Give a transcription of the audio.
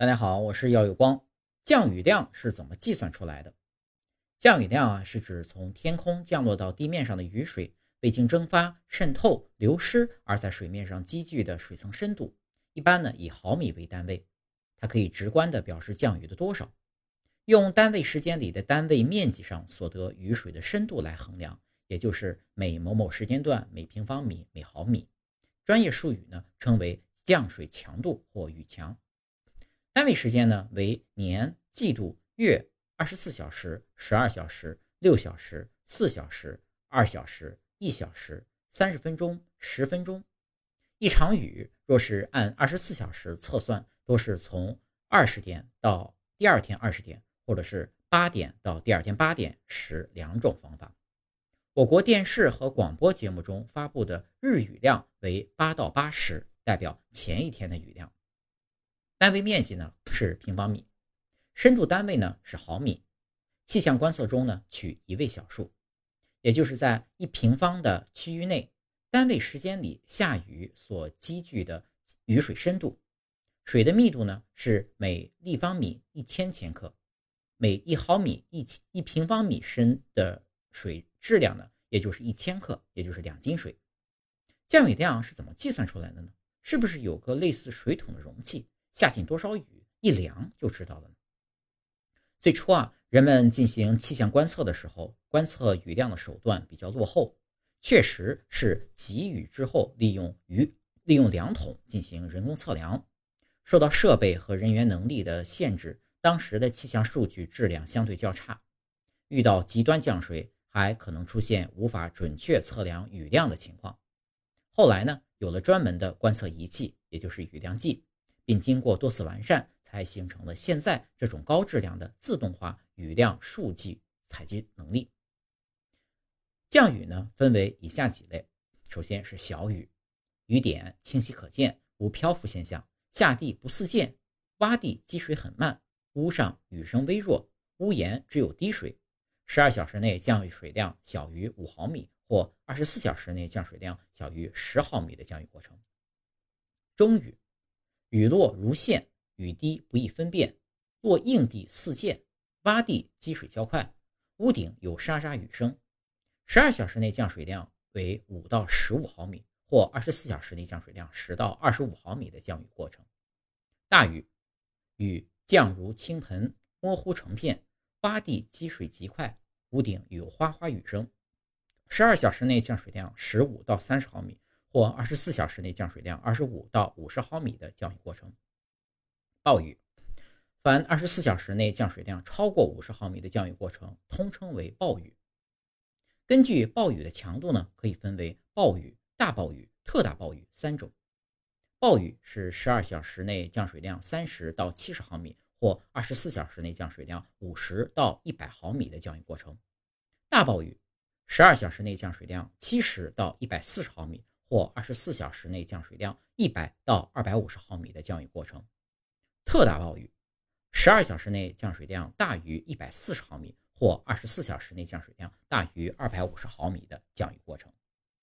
大家好，我是耀有光。降雨量是怎么计算出来的？降雨量啊，是指从天空降落到地面上的雨水未经蒸发、渗透、流失而在水面上积聚的水层深度。一般呢以毫米为单位，它可以直观的表示降雨的多少。用单位时间里的单位面积上所得雨水的深度来衡量，也就是每某某时间段每平方米每毫米。专业术语呢称为降水强度或雨强。单位时间呢为年、季度、月、二十四小时、十二小时、六小时、四小时、二小时、一小时、三十分钟、十分钟。一场雨若是按二十四小时测算，多是从二十点到第二天二十点，或者是八点到第二天八点时两种方法。我国电视和广播节目中发布的日雨量为八到八十，代表前一天的雨量。单位面积呢是平方米，深度单位呢是毫米。气象观测中呢取一位小数，也就是在一平方的区域内，单位时间里下雨所积聚的雨水深度。水的密度呢是每立方米一千千克，每一毫米一一平方米深的水质量呢，也就是一千克，也就是两斤水。降雨量是怎么计算出来的呢？是不是有个类似水桶的容器？下进多少雨，一量就知道了。最初啊，人们进行气象观测的时候，观测雨量的手段比较落后，确实是急雨之后，利用雨利用量筒进行人工测量。受到设备和人员能力的限制，当时的气象数据质量相对较差，遇到极端降水，还可能出现无法准确测量雨量的情况。后来呢，有了专门的观测仪器，也就是雨量计。并经过多次完善，才形成了现在这种高质量的自动化雨量数据采集能力。降雨呢，分为以下几类：首先是小雨，雨点清晰可见，无漂浮现象，下地不四溅，洼地积水很慢，屋上雨声微弱，屋檐只有滴水，十二小时内降雨水量小于五毫米，或二十四小时内降水量小于十毫米的降雨过程。中雨。雨落如线，雨滴不易分辨，落硬地似溅，洼地积水较快，屋顶有沙沙雨声。十二小时内降水量为五到十五毫米，或二十四小时内降水量十到二十五毫米的降雨过程。大雨，雨降如倾盆，模糊成片，洼地积水极快，屋顶有哗哗雨声。十二小时内降水量十五到三十毫米。或二十四小时内降水量二十五到五十毫米的降雨过程。暴雨，凡二十四小时内降水量超过五十毫米的降雨过程，通称为暴雨。根据暴雨的强度呢，可以分为暴雨、大暴雨、特大暴雨三种。暴雨是十二小时内降水量三十到七十毫米，或二十四小时内降水量五十到一百毫米的降雨过程。大暴雨，十二小时内降水量七十到一百四十毫米。或二十四小时内降水量一百到二百五十毫米的降雨过程，特大暴雨，十二小时内降水量大于一百四十毫米，或二十四小时内降水量大于二百五十毫米的降雨过程。